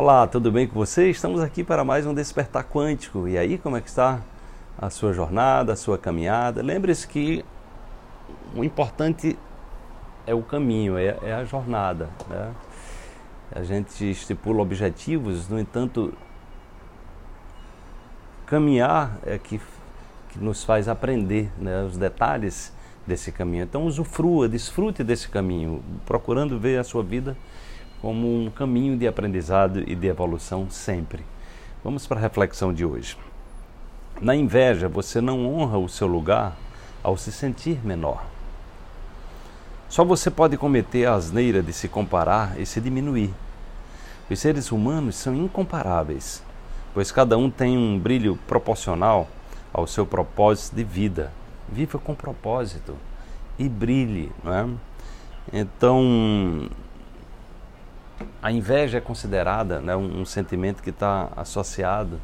Olá, tudo bem com você? Estamos aqui para mais um Despertar Quântico. E aí, como é que está a sua jornada, a sua caminhada? Lembre-se que o importante é o caminho, é, é a jornada. Né? A gente estipula objetivos, no entanto, caminhar é que, que nos faz aprender né, os detalhes desse caminho. Então, usufrua, desfrute desse caminho, procurando ver a sua vida como um caminho de aprendizado e de evolução sempre. Vamos para a reflexão de hoje. Na inveja, você não honra o seu lugar ao se sentir menor. Só você pode cometer a asneira de se comparar e se diminuir. Os seres humanos são incomparáveis, pois cada um tem um brilho proporcional ao seu propósito de vida. Viva com propósito e brilhe, não é? Então, a inveja é considerada né, um, um sentimento que está associado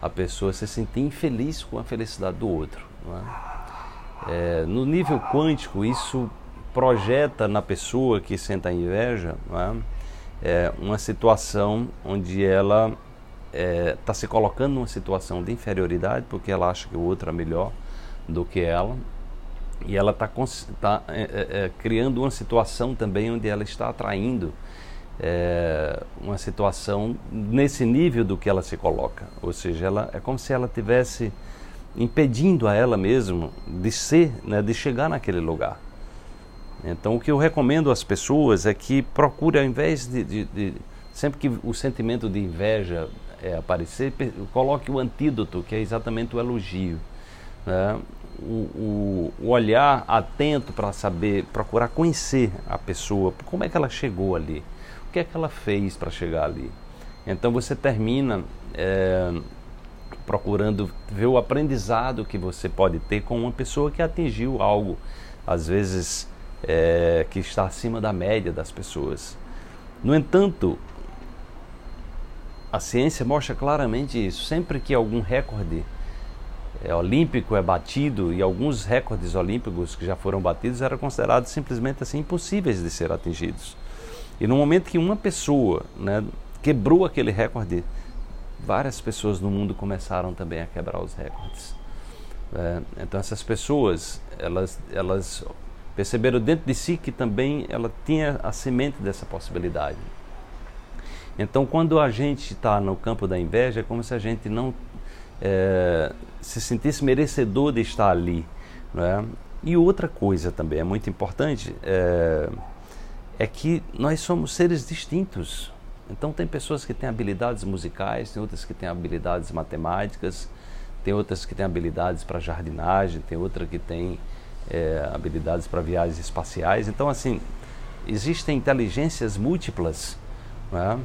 à pessoa se sentir infeliz com a felicidade do outro. É? É, no nível quântico, isso projeta na pessoa que sente a inveja é? é? uma situação onde ela está é, se colocando numa situação de inferioridade porque ela acha que o outro é melhor do que ela e ela está tá, é, criando uma situação também onde ela está atraindo é, uma situação nesse nível do que ela se coloca. Ou seja, ela, é como se ela tivesse impedindo a ela mesma de ser, né, de chegar naquele lugar. Então, o que eu recomendo às pessoas é que procure, ao invés de, de, de sempre que o sentimento de inveja é, aparecer, coloque o antídoto, que é exatamente o elogio. Né? O, o, o olhar atento para saber, procurar conhecer a pessoa, como é que ela chegou ali que é que ela fez para chegar ali. Então você termina é, procurando ver o aprendizado que você pode ter com uma pessoa que atingiu algo, às vezes é, que está acima da média das pessoas. No entanto, a ciência mostra claramente isso. Sempre que algum recorde é, olímpico é batido, e alguns recordes olímpicos que já foram batidos eram considerados simplesmente assim impossíveis de ser atingidos. E no momento que uma pessoa né, quebrou aquele recorde, várias pessoas no mundo começaram também a quebrar os recordes. É, então essas pessoas, elas, elas perceberam dentro de si que também ela tinha a semente dessa possibilidade. Então quando a gente está no campo da inveja, é como se a gente não é, se sentisse merecedor de estar ali. Né? E outra coisa também é muito importante. É, é que nós somos seres distintos. Então tem pessoas que têm habilidades musicais, tem outras que têm habilidades matemáticas, tem outras que têm habilidades para jardinagem, tem outra que tem é, habilidades para viagens espaciais. Então assim existem inteligências múltiplas, né?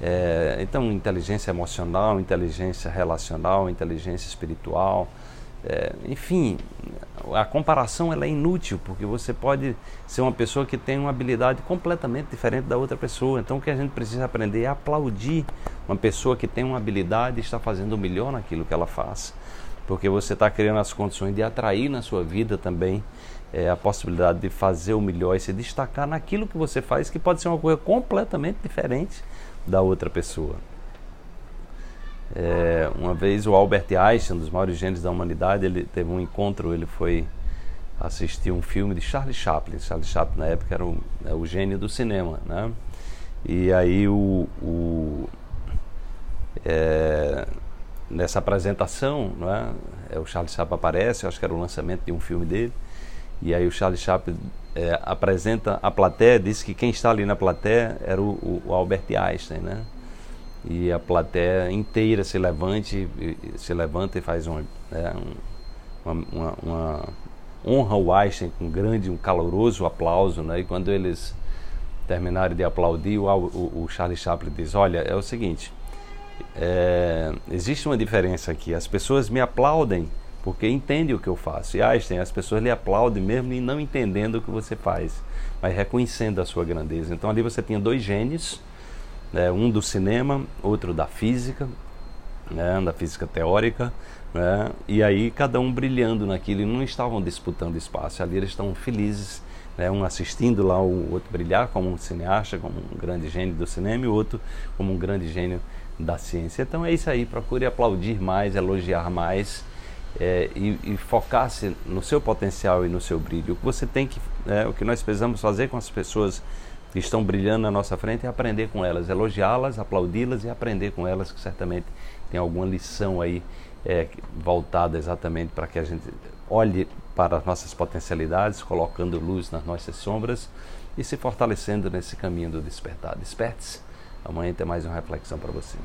É, então inteligência emocional, inteligência relacional, inteligência espiritual, é, enfim, a comparação ela é inútil, porque você pode ser uma pessoa que tem uma habilidade completamente diferente da outra pessoa. Então o que a gente precisa aprender é aplaudir uma pessoa que tem uma habilidade e está fazendo o melhor naquilo que ela faz. Porque você está criando as condições de atrair na sua vida também é, a possibilidade de fazer o melhor e se destacar naquilo que você faz, que pode ser uma coisa completamente diferente da outra pessoa. É, uma vez o Albert Einstein, dos maiores gênios da humanidade, ele teve um encontro, ele foi assistir um filme de Charlie Chaplin. Charlie Chaplin na época era o, é, o gênio do cinema, né? E aí o, o é, nessa apresentação, né, é, o Charlie Chaplin aparece, acho que era o lançamento de um filme dele. E aí o Charlie Chaplin é, apresenta a plateia, diz que quem está ali na plateia era o, o Albert Einstein, né? e a plateia inteira se levante, se levanta e faz uma, né, uma, uma, uma, honra o Einstein com um grande, um caloroso aplauso, né? E quando eles terminarem de aplaudir, o, o, o Charlie Chaplin diz: Olha, é o seguinte, é, existe uma diferença aqui. As pessoas me aplaudem porque entendem o que eu faço. E Einstein, as pessoas lhe aplaudem mesmo não entendendo o que você faz, mas reconhecendo a sua grandeza. Então ali você tinha dois gênios né, um do cinema, outro da física, né, da física teórica, né, e aí cada um brilhando naquilo e não estavam disputando espaço, ali eles estão felizes né? um assistindo lá o outro brilhar como um cineasta, como um grande gênio do cinema e o outro como um grande gênio da ciência. Então é isso aí, procure aplaudir mais, elogiar mais é, e, e focar-se no seu potencial e no seu brilho. O que você tem que, é, o que nós precisamos fazer com as pessoas que estão brilhando na nossa frente é aprender com elas, elogiá-las, aplaudi-las e aprender com elas, que certamente tem alguma lição aí é, voltada exatamente para que a gente olhe para as nossas potencialidades, colocando luz nas nossas sombras e se fortalecendo nesse caminho do despertar. Desperte-se. Amanhã tem mais uma reflexão para você.